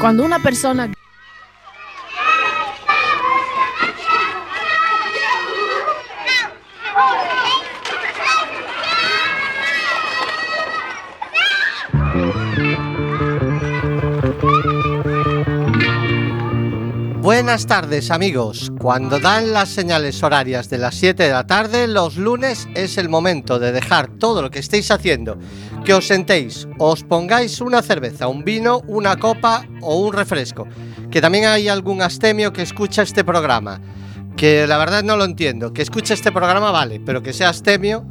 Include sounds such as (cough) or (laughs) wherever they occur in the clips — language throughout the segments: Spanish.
Cuando una persona Buenas tardes amigos, cuando dan las señales horarias de las 7 de la tarde, los lunes es el momento de dejar todo lo que estéis haciendo, que os sentéis, os pongáis una cerveza, un vino, una copa o un refresco, que también hay algún astemio que escucha este programa, que la verdad no lo entiendo, que escucha este programa vale, pero que sea astemio...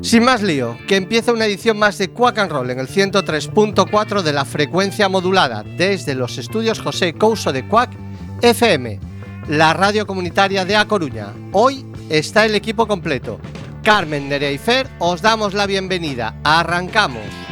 Sin más lío, que empieza una edición más de Quack and Roll en el 103.4 de la frecuencia modulada. Desde los estudios José Couso de Quack FM, la radio comunitaria de A Coruña. Hoy está el equipo completo. Carmen Nerea y Fer, os damos la bienvenida. Arrancamos.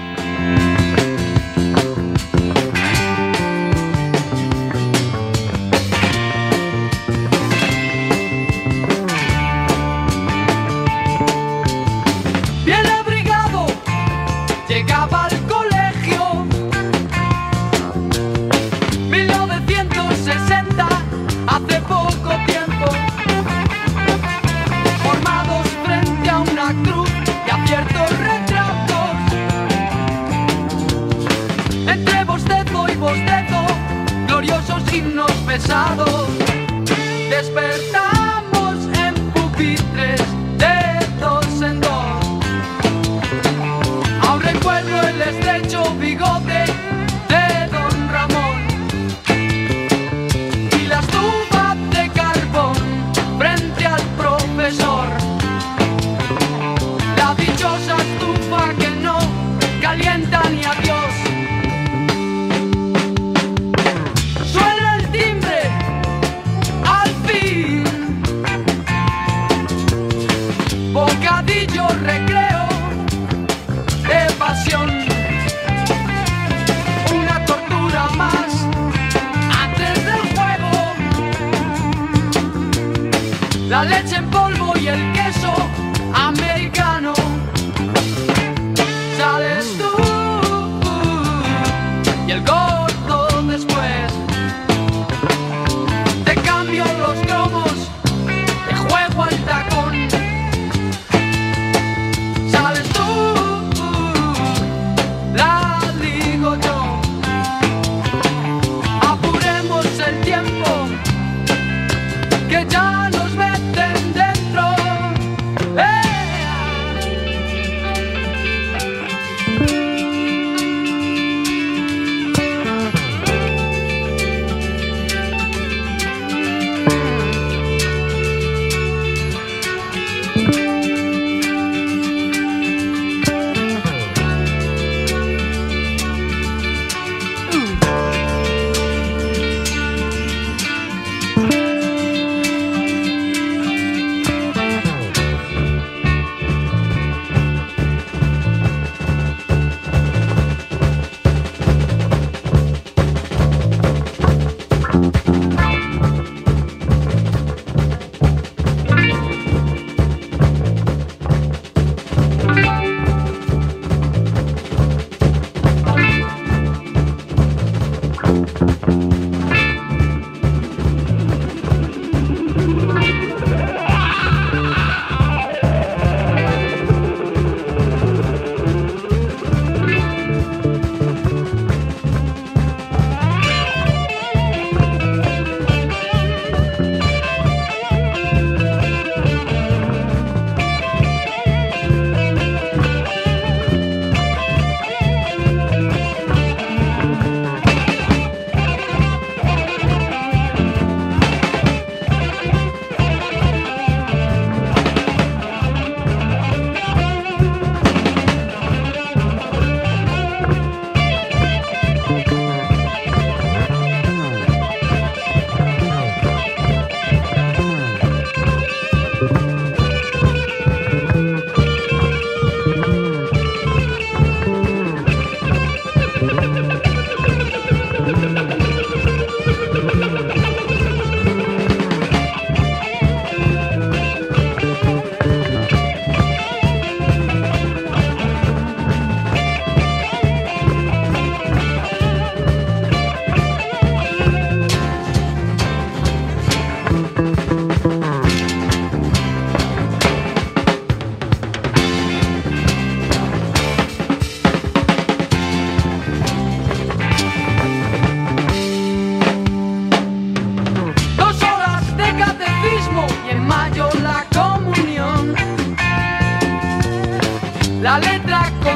Himnos pesados.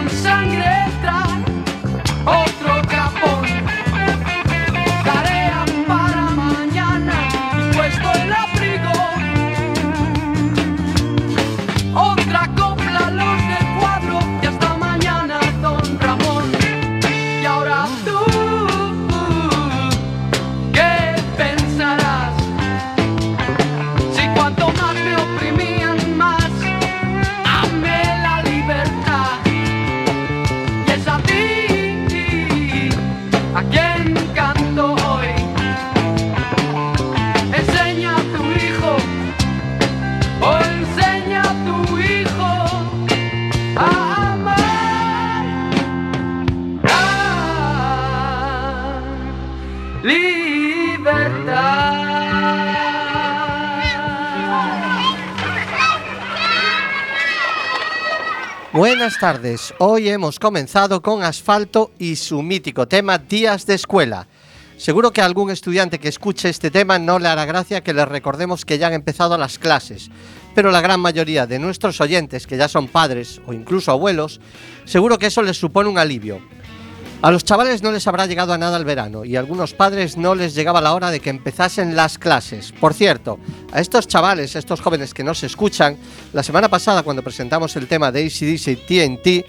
I'm singing. Buenas tardes, hoy hemos comenzado con Asfalto y su mítico tema Días de Escuela. Seguro que a algún estudiante que escuche este tema no le hará gracia que les recordemos que ya han empezado las clases, pero la gran mayoría de nuestros oyentes, que ya son padres o incluso abuelos, seguro que eso les supone un alivio. A los chavales no les habrá llegado a nada el verano y a algunos padres no les llegaba la hora de que empezasen las clases. Por cierto, a estos chavales, a estos jóvenes que no se escuchan, la semana pasada cuando presentamos el tema de ACDC y TNT,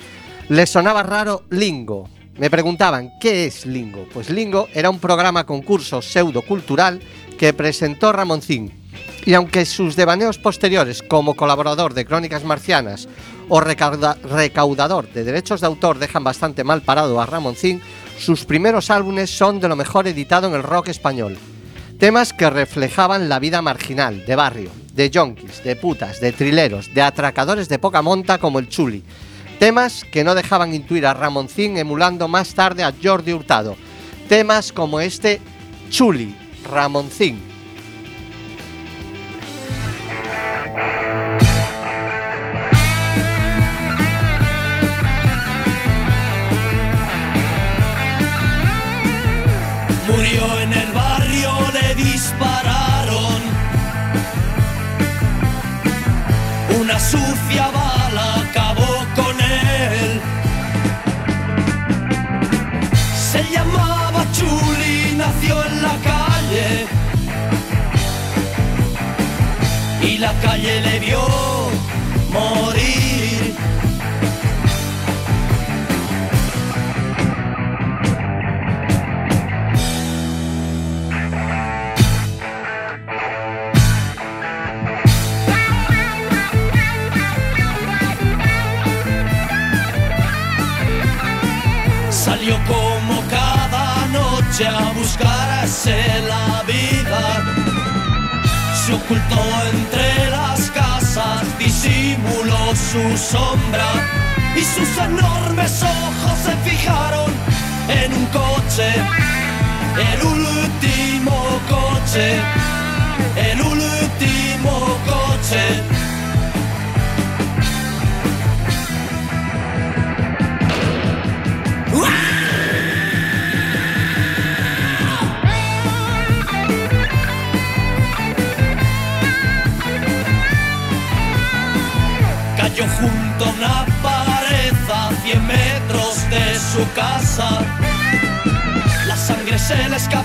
les sonaba raro Lingo. Me preguntaban, ¿qué es Lingo? Pues Lingo era un programa concurso pseudo-cultural que presentó Ramoncín. Y aunque sus devaneos posteriores como colaborador de Crónicas Marcianas o recauda- recaudador de derechos de autor dejan bastante mal parado a Ramoncín, sus primeros álbumes son de lo mejor editado en el rock español. Temas que reflejaban la vida marginal, de barrio, de yonkis, de putas, de trileros, de atracadores de poca monta como el Chuli. Temas que no dejaban intuir a Ramoncín emulando más tarde a Jordi Hurtado. Temas como este Chuli, Ramoncín. Dispararon. Una sucia bala acabó con él. Se llamaba Chuli, nació en la calle. Y la calle le vio morir. Salió como cada noche a buscarse la vida. Se ocultó entre las casas, disimuló su sombra y sus enormes ojos se fijaron en un coche, el último coche, el último coche. Se le escapaba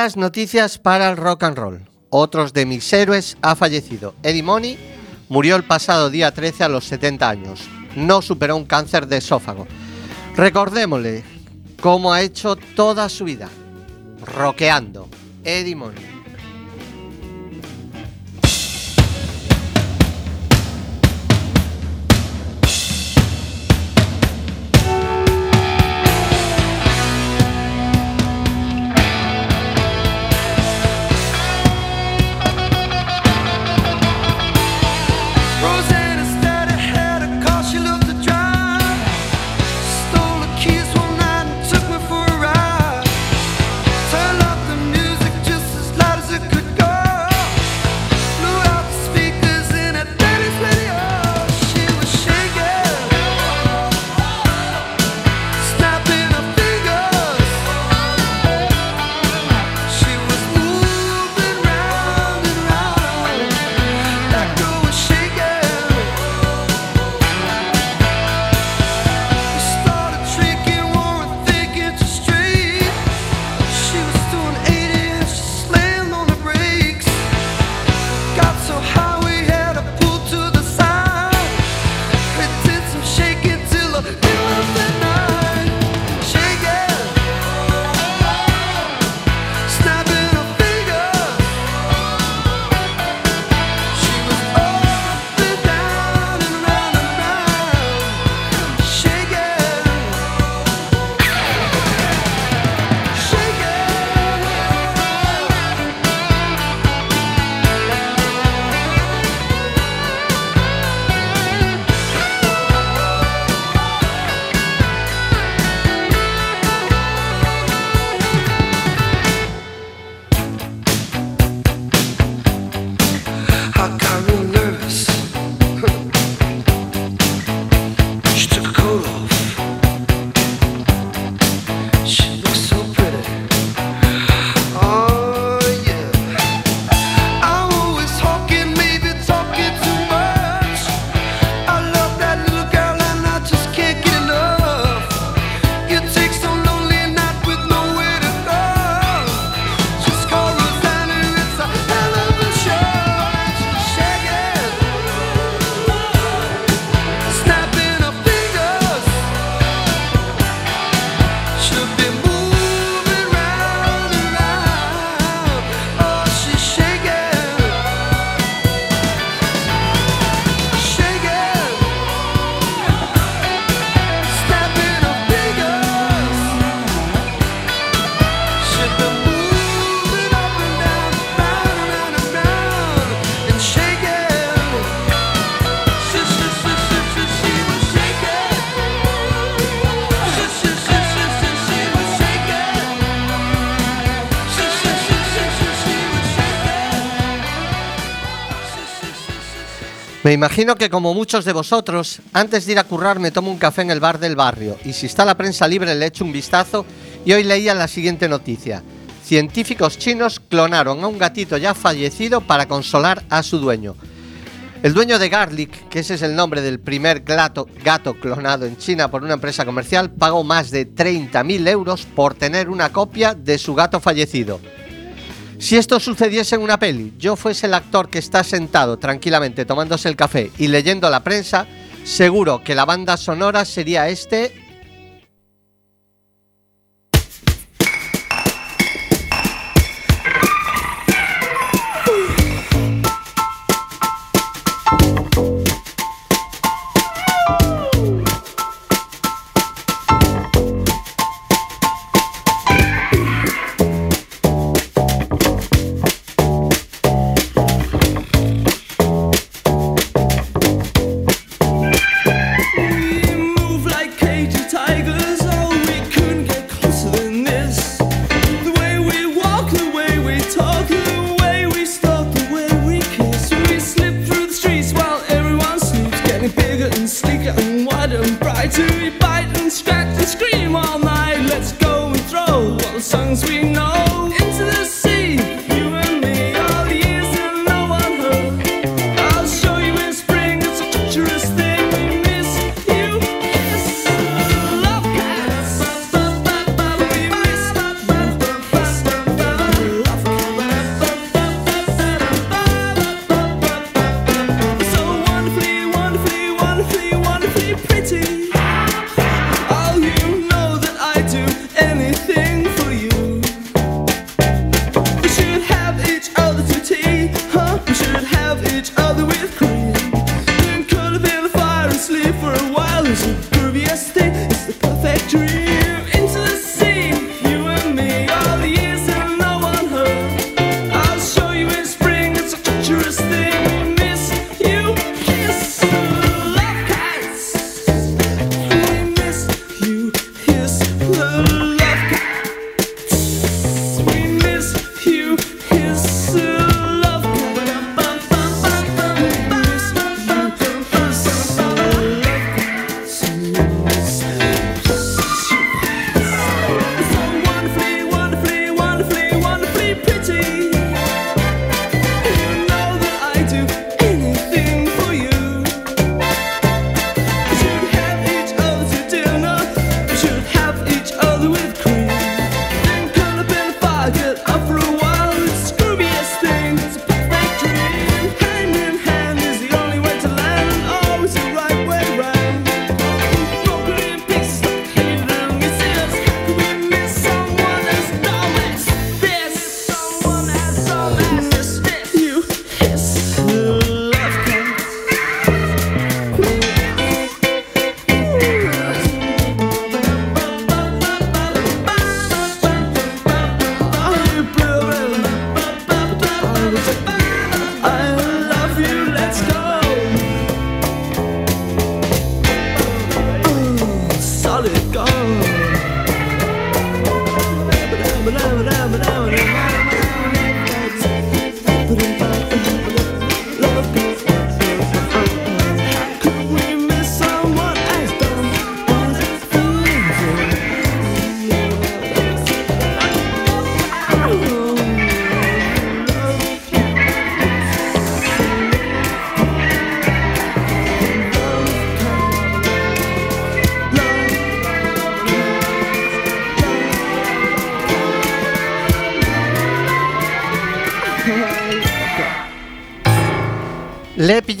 Noticias para el rock and roll. Otros de mis héroes ha fallecido. Eddie Money murió el pasado día 13 a los 70 años. No superó un cáncer de esófago. Recordémosle cómo ha hecho toda su vida. Roqueando. Eddie Money. Me imagino que como muchos de vosotros, antes de ir a currar me tomo un café en el bar del barrio y si está la prensa libre le echo un vistazo y hoy leía la siguiente noticia. Científicos chinos clonaron a un gatito ya fallecido para consolar a su dueño. El dueño de Garlic, que ese es el nombre del primer gato, gato clonado en China por una empresa comercial, pagó más de 30.000 euros por tener una copia de su gato fallecido. Si esto sucediese en una peli, yo fuese el actor que está sentado tranquilamente tomándose el café y leyendo la prensa, seguro que la banda sonora sería este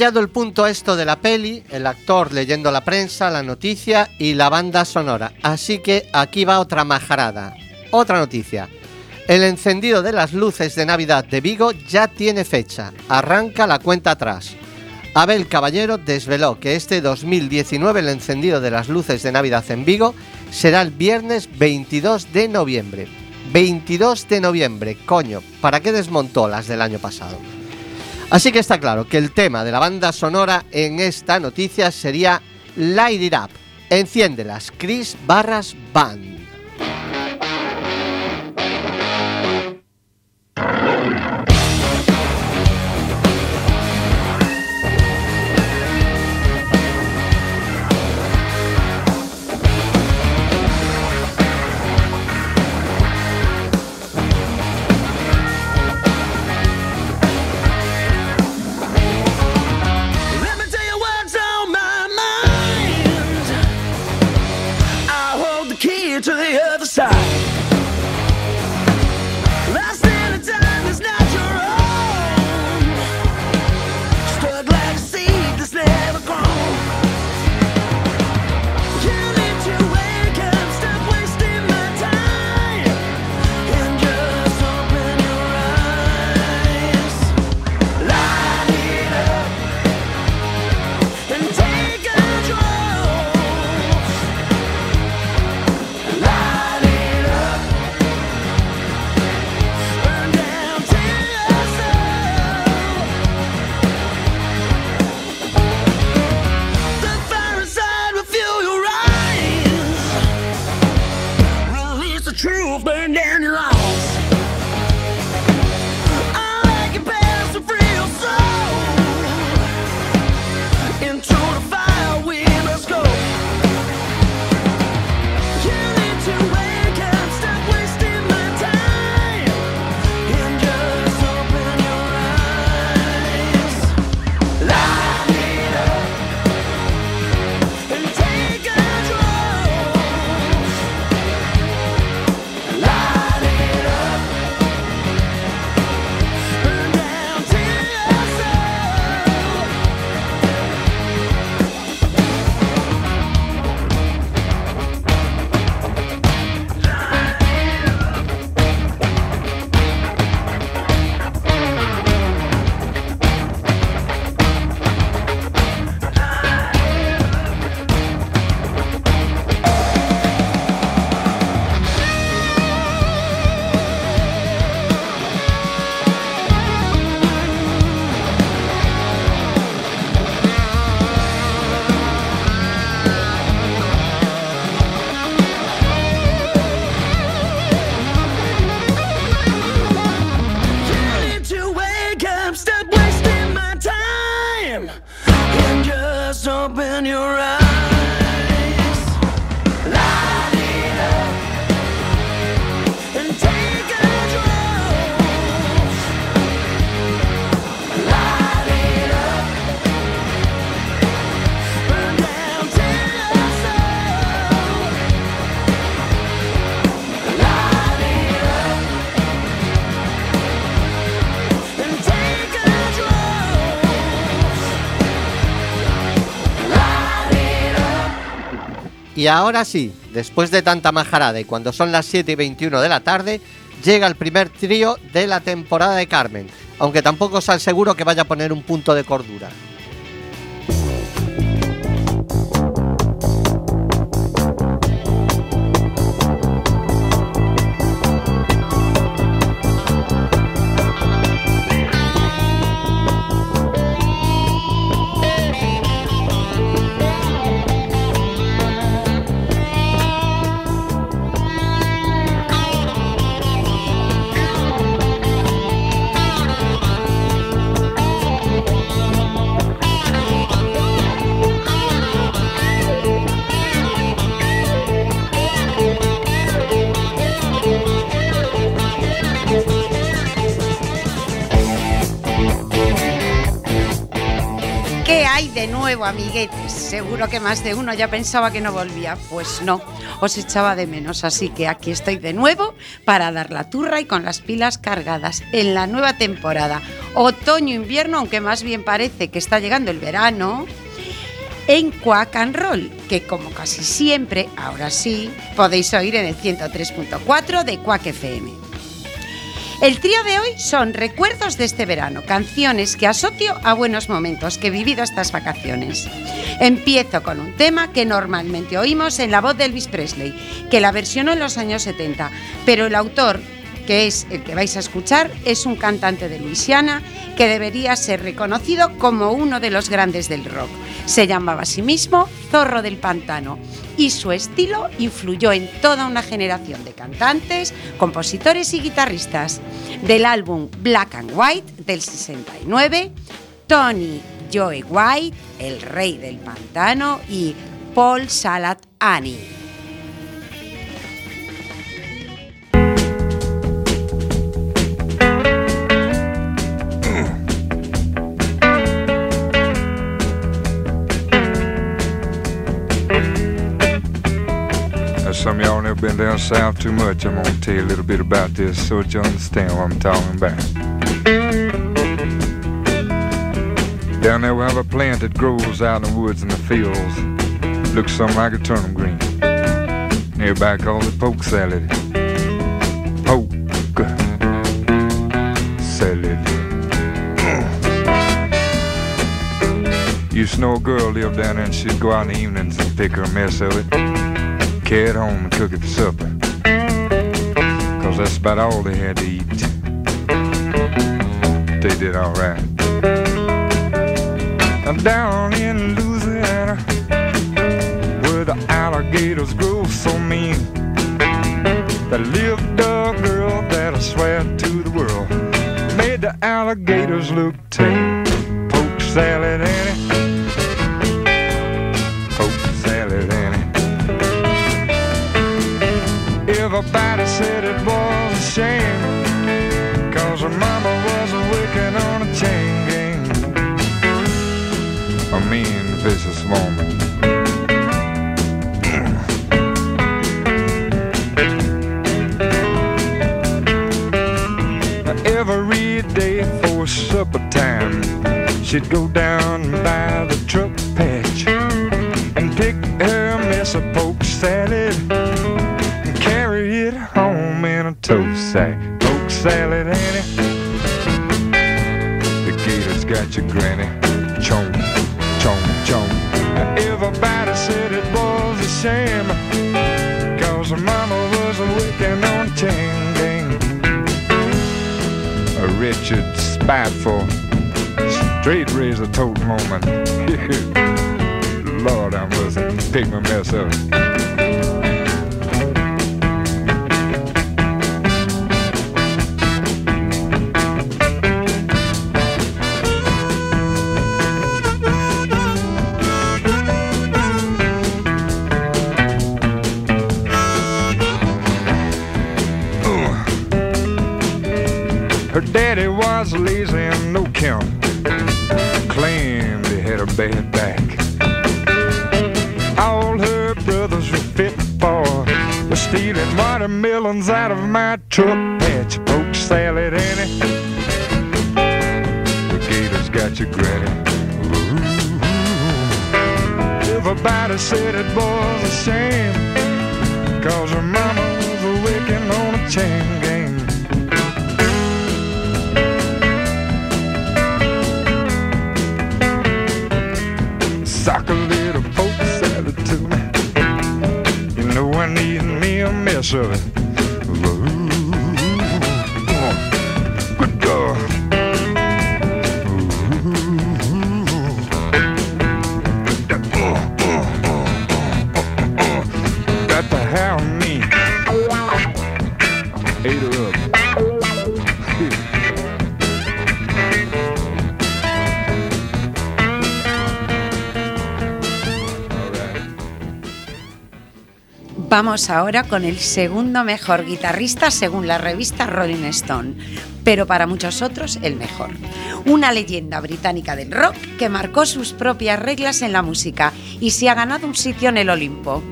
el punto esto de la peli, el actor leyendo la prensa, la noticia y la banda sonora. Así que aquí va otra majarada. Otra noticia. El encendido de las luces de Navidad de Vigo ya tiene fecha. Arranca la cuenta atrás. Abel Caballero desveló que este 2019 el encendido de las luces de Navidad en Vigo será el viernes 22 de noviembre. 22 de noviembre, coño, ¿para qué desmontó las del año pasado? Así que está claro que el tema de la banda sonora en esta noticia sería Light It Up. Enciéndelas, Chris Barras Band. Y ahora sí, después de tanta majarada y cuando son las 7 y 21 de la tarde, llega el primer trío de la temporada de Carmen, aunque tampoco os aseguro que vaya a poner un punto de cordura. Seguro que más de uno ya pensaba que no volvía. Pues no, os echaba de menos. Así que aquí estoy de nuevo para dar la turra y con las pilas cargadas en la nueva temporada. Otoño-invierno, aunque más bien parece que está llegando el verano. En Quack and Roll, que como casi siempre, ahora sí, podéis oír en el 103.4 de Quack FM. El trío de hoy son recuerdos de este verano, canciones que asocio a buenos momentos que he vivido estas vacaciones. Empiezo con un tema que normalmente oímos en la voz de Elvis Presley, que la versionó en los años 70, pero el autor, que es el que vais a escuchar, es un cantante de Luisiana que debería ser reconocido como uno de los grandes del rock. Se llamaba a sí mismo Zorro del Pantano y su estilo influyó en toda una generación de cantantes, compositores y guitarristas. Del álbum Black and White del 69, Tony Joe White, el rey del pantano, y Paul Salat Annie. Been down south too much, I'm gonna tell you a little bit about this so that you understand what I'm talking about. Down there we have a plant that grows out in the woods and the fields. Looks something like a turnip green. Nearby called it poke salad. Poke salad. Used to know a girl lived down there and she'd go out in the evenings and pick her a mess of it, carry home and cook it for supper. Cause that's about all they had to eat. They did alright. Now down in Louisiana, where the alligators grow so mean, there lived a girl that I swear to the world made the alligators look tame. Poke salad, Everybody said it was a shame, cause her mama was working on a chain gang. A mean, vicious woman. Every day for supper time, she'd go down by salad, Annie. The gators got your granny. Chomp, chomp, chomp. Everybody said it was a shame. Cause mama was working on a chain gang. A wretched, spiteful, straight razor tote moment. (laughs) Lord, I must pick my mess up. Vamos ahora con el segundo mejor guitarrista según la revista Rolling Stone, pero para muchos otros el mejor. Una leyenda británica del rock que marcó sus propias reglas en la música y se ha ganado un sitio en el Olimpo.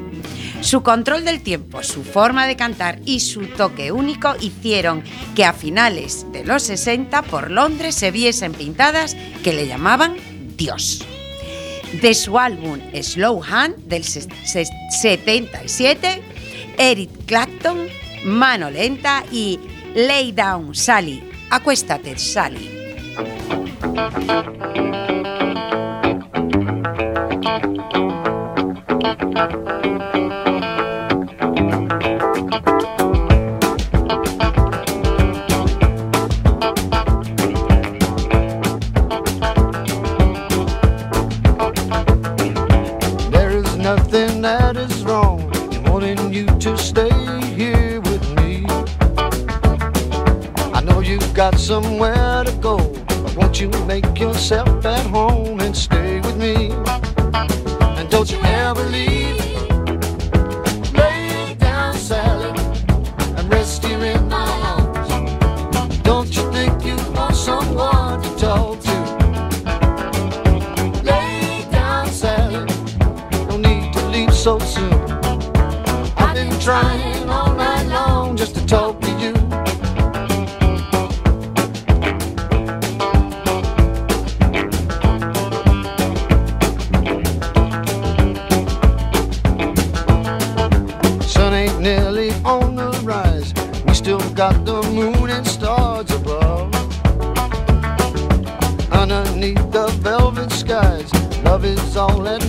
Su control del tiempo, su forma de cantar y su toque único hicieron que a finales de los 60 por Londres se viesen pintadas que le llamaban Dios de su álbum Slow Hand del se- se- 77, Eric Clapton, Mano Lenta y Lay Down Sally. Acuéstate, Sally. Got somewhere to go, but won't you make yourself at home and stay with me? And don't you ever leave. Lay down, Sally, and rest here in my arms. Don't you think you want someone to talk to? Lay down, Sally. No need to leave so soon. I've been trying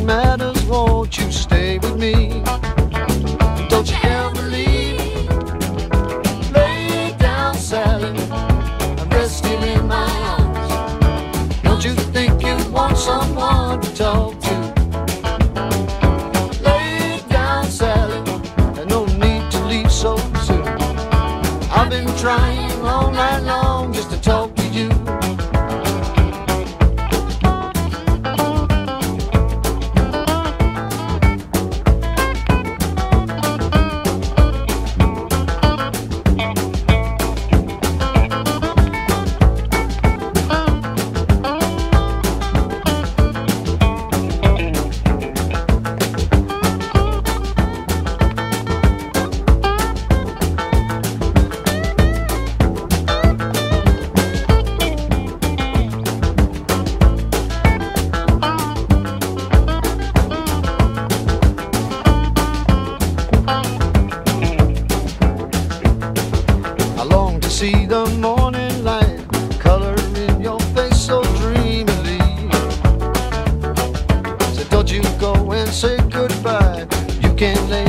matter.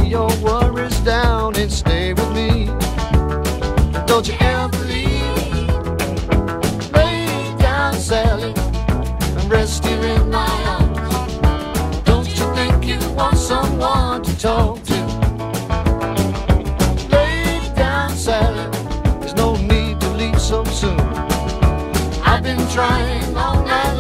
Your worries down and stay with me. Don't you ever leave. Lay down, Sally, and rest here in my arms. Don't you think you want someone to talk to? Lay down, Sally. There's no need to leave so soon. I've been trying all night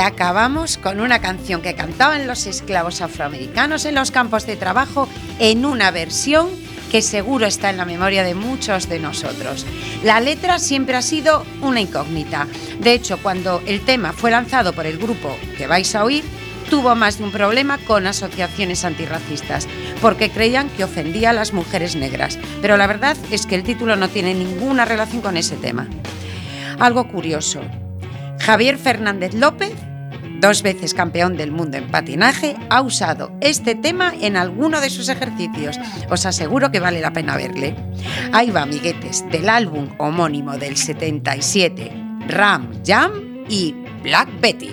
Acabamos con una canción que cantaban los esclavos afroamericanos en los campos de trabajo en una versión que seguro está en la memoria de muchos de nosotros. La letra siempre ha sido una incógnita. De hecho, cuando el tema fue lanzado por el grupo que vais a oír, tuvo más de un problema con asociaciones antirracistas, porque creían que ofendía a las mujeres negras. Pero la verdad es que el título no tiene ninguna relación con ese tema. Algo curioso, Javier Fernández López, dos veces campeón del mundo en patinaje, ha usado este tema en alguno de sus ejercicios. Os aseguro que vale la pena verle. Ahí va, amiguetes, del álbum homónimo del 77, Ram Jam y Black Betty.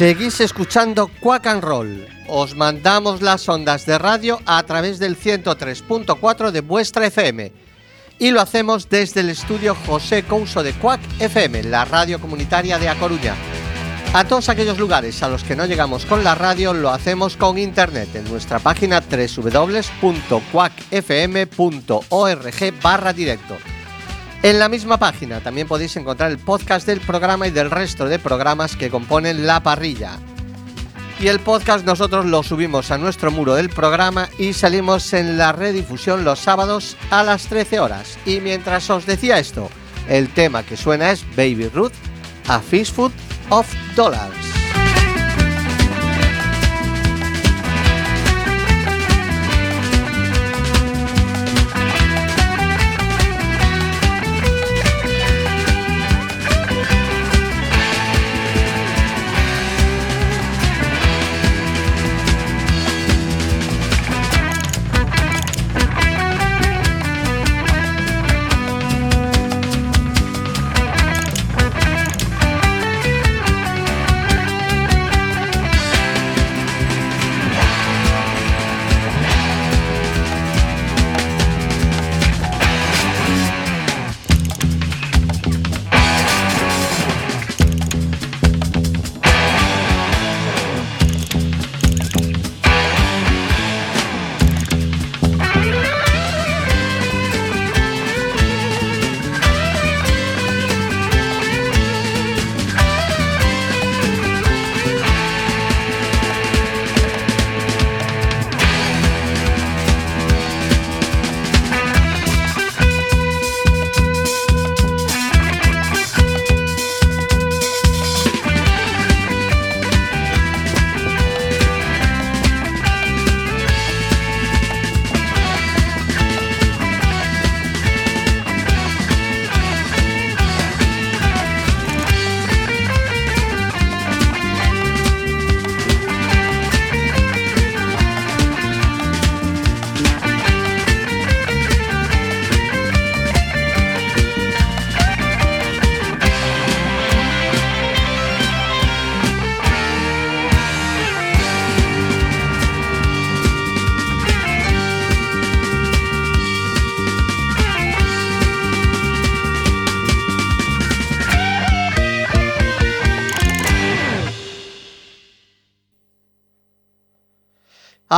Seguís escuchando Quack and Roll. Os mandamos las ondas de radio a través del 103.4 de vuestra FM. Y lo hacemos desde el estudio José Couso de Quack FM, la radio comunitaria de A Coruña. A todos aquellos lugares a los que no llegamos con la radio lo hacemos con internet en nuestra página www.quackfm.org barra directo. En la misma página también podéis encontrar el podcast del programa y del resto de programas que componen la parrilla. Y el podcast nosotros lo subimos a nuestro muro del programa y salimos en la redifusión los sábados a las 13 horas. Y mientras os decía esto, el tema que suena es Baby Ruth, a Fistful of Dollars.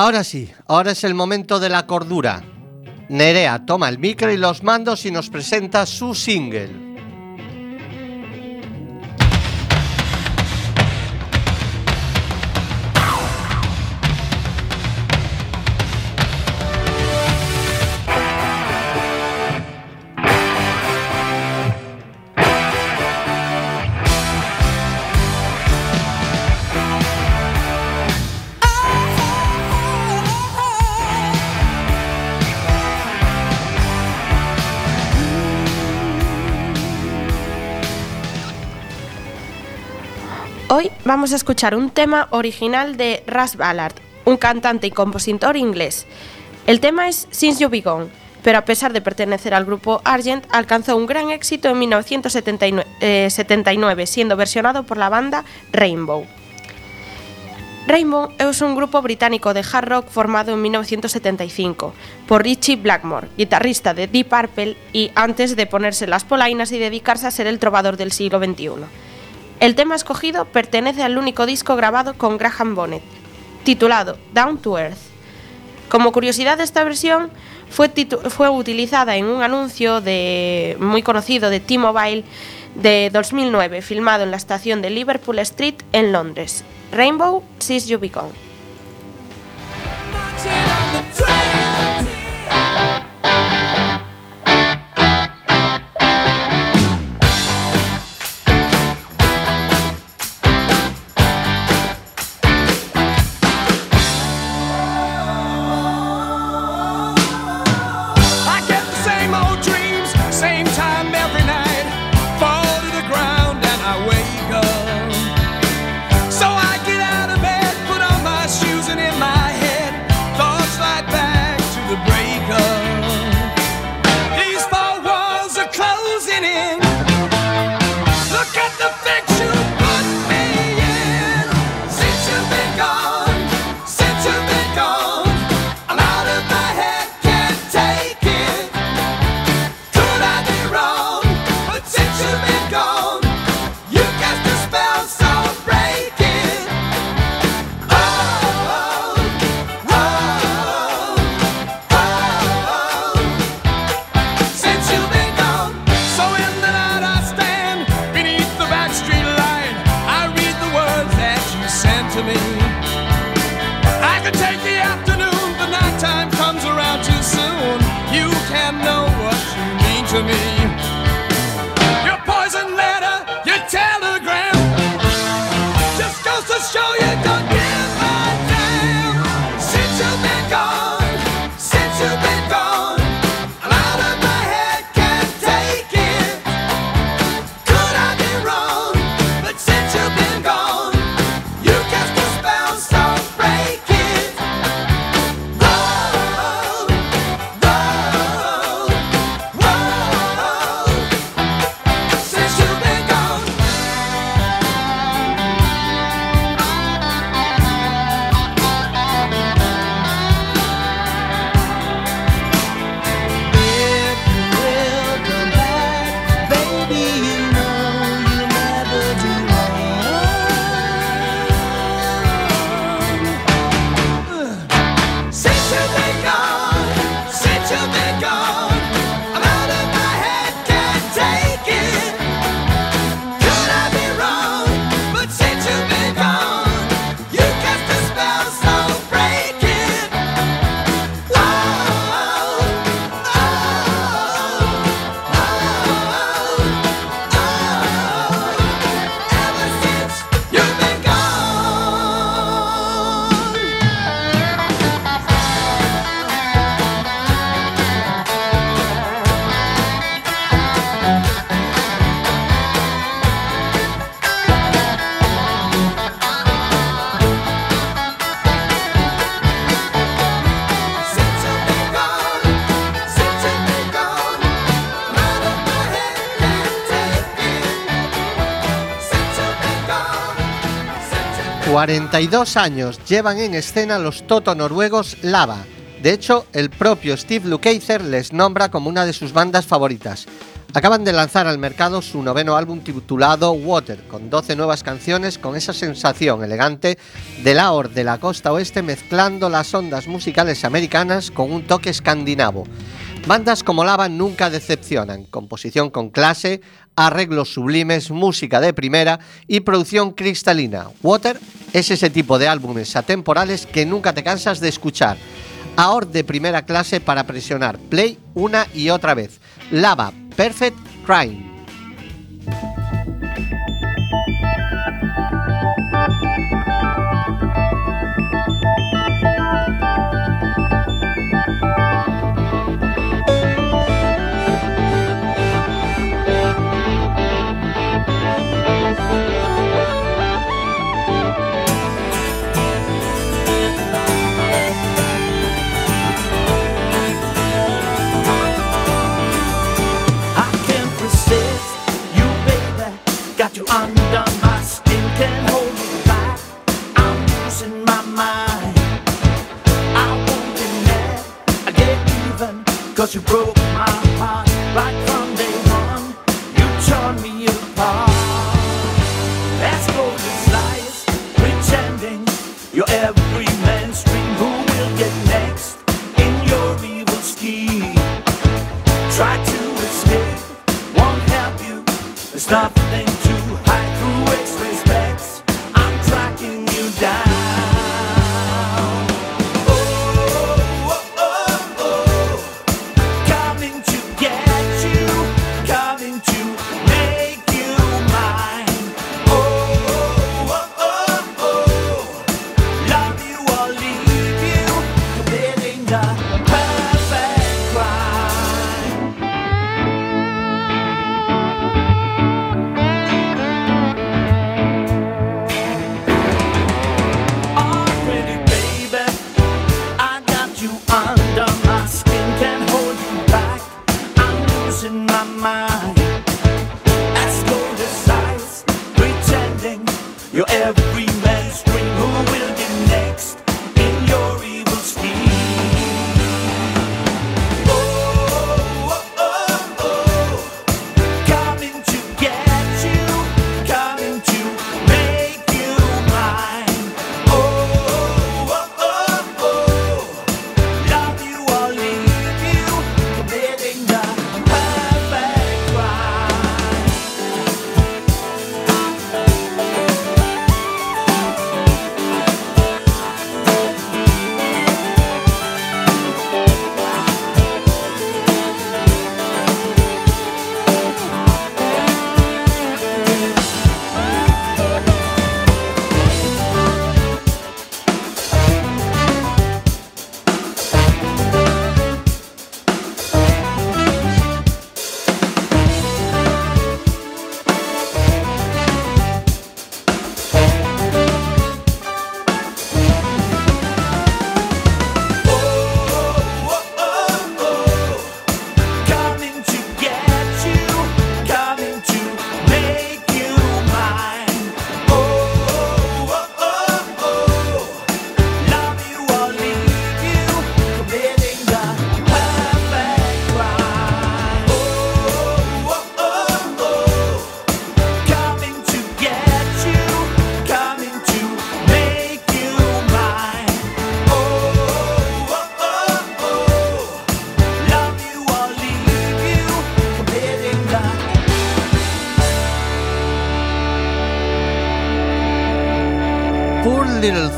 Ahora sí, ahora es el momento de la cordura. Nerea toma el micro y los mandos y nos presenta su single. Vamos a escuchar un tema original de Russ Ballard, un cantante y compositor inglés. El tema es Since You Be Gone, pero a pesar de pertenecer al grupo Argent, alcanzó un gran éxito en 1979, eh, 79, siendo versionado por la banda Rainbow. Rainbow es un grupo británico de hard rock formado en 1975 por Richie Blackmore, guitarrista de Deep Purple y antes de ponerse las polainas y dedicarse a ser el trovador del siglo XXI. El tema escogido pertenece al único disco grabado con Graham Bonnet, titulado Down to Earth. Como curiosidad esta versión, fue, utilizada en un anuncio muy conocido de T-Mobile de 2009, filmado en la estación de Liverpool Street en Londres. Rainbow Sees You. 42 años llevan en escena los Toto noruegos Lava. De hecho, el propio Steve Lukather les nombra como una de sus bandas favoritas. Acaban de lanzar al mercado su noveno álbum titulado Water, con 12 nuevas canciones con esa sensación elegante del aor de la costa oeste mezclando las ondas musicales americanas con un toque escandinavo. Bandas como Lava nunca decepcionan, composición con clase, arreglos sublimes, música de primera y producción cristalina. Water es ese tipo de álbumes atemporales que nunca te cansas de escuchar. Ahora de primera clase para presionar play una y otra vez. Lava, Perfect Crime.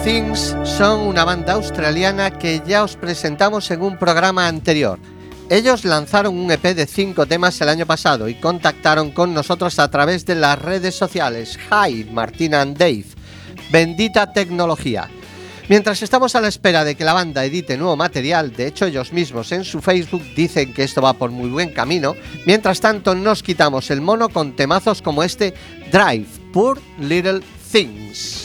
Things son una banda australiana que ya os presentamos en un programa anterior. Ellos lanzaron un EP de 5 temas el año pasado y contactaron con nosotros a través de las redes sociales. Hi, Martina and Dave. Bendita tecnología. Mientras estamos a la espera de que la banda edite nuevo material, de hecho ellos mismos en su Facebook dicen que esto va por muy buen camino, mientras tanto nos quitamos el mono con temazos como este Drive, Poor Little Things.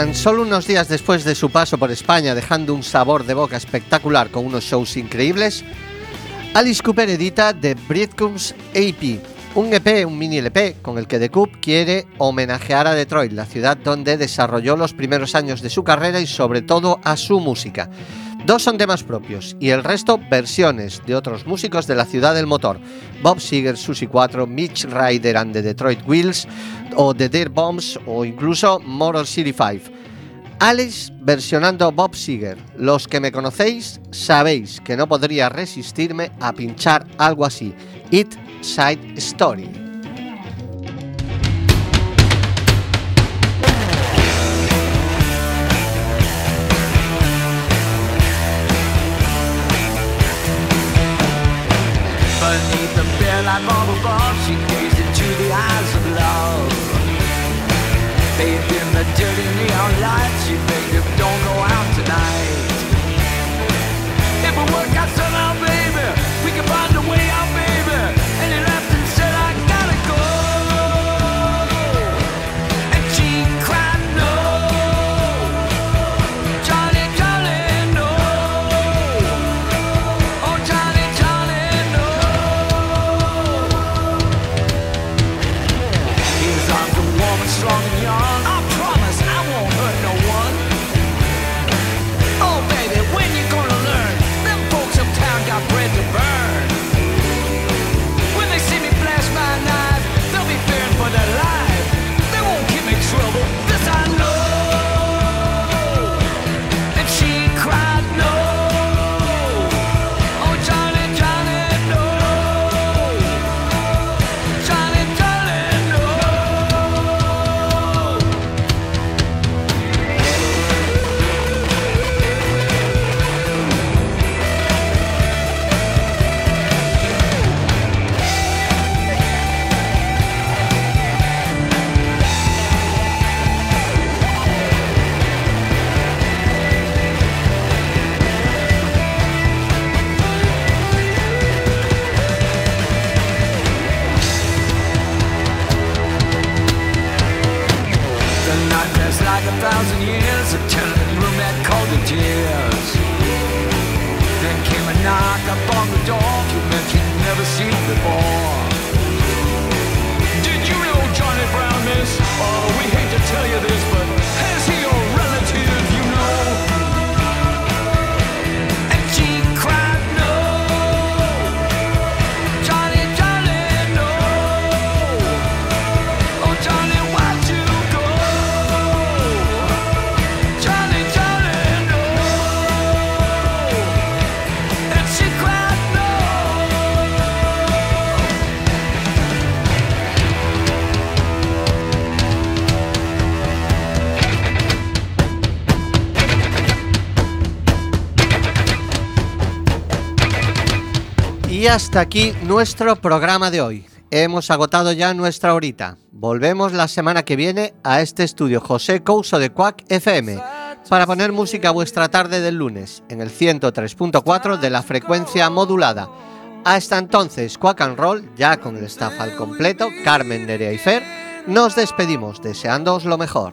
Tan solo unos días después de su paso por España, dejando un sabor de boca espectacular con unos shows increíbles, Alice Cooper edita The Breadcrumbs AP, un EP, un mini LP, con el que The Coop quiere homenajear a Detroit, la ciudad donde desarrolló los primeros años de su carrera y sobre todo a su música. Dos son temas propios y el resto versiones de otros músicos de la ciudad del motor. Bob Seger, Susie 4, Mitch Ryder and the Detroit Wheels o The Dear Bombs o incluso Motor City 5. Alice versionando Bob Seger. Los que me conocéis sabéis que no podría resistirme a pinchar algo así. It Side Story. Like all above, she gazed into the eyes of love. Bathed in the dirty neon light, she begged him, don't go Y hasta aquí nuestro programa de hoy. Hemos agotado ya nuestra horita. Volvemos la semana que viene a este estudio José Couso de Quack FM para poner música a vuestra tarde del lunes en el 103.4 de la frecuencia modulada. Hasta entonces, Quack and Roll, ya con el staff al completo, Carmen, Nerea y Fer, nos despedimos deseándoos lo mejor.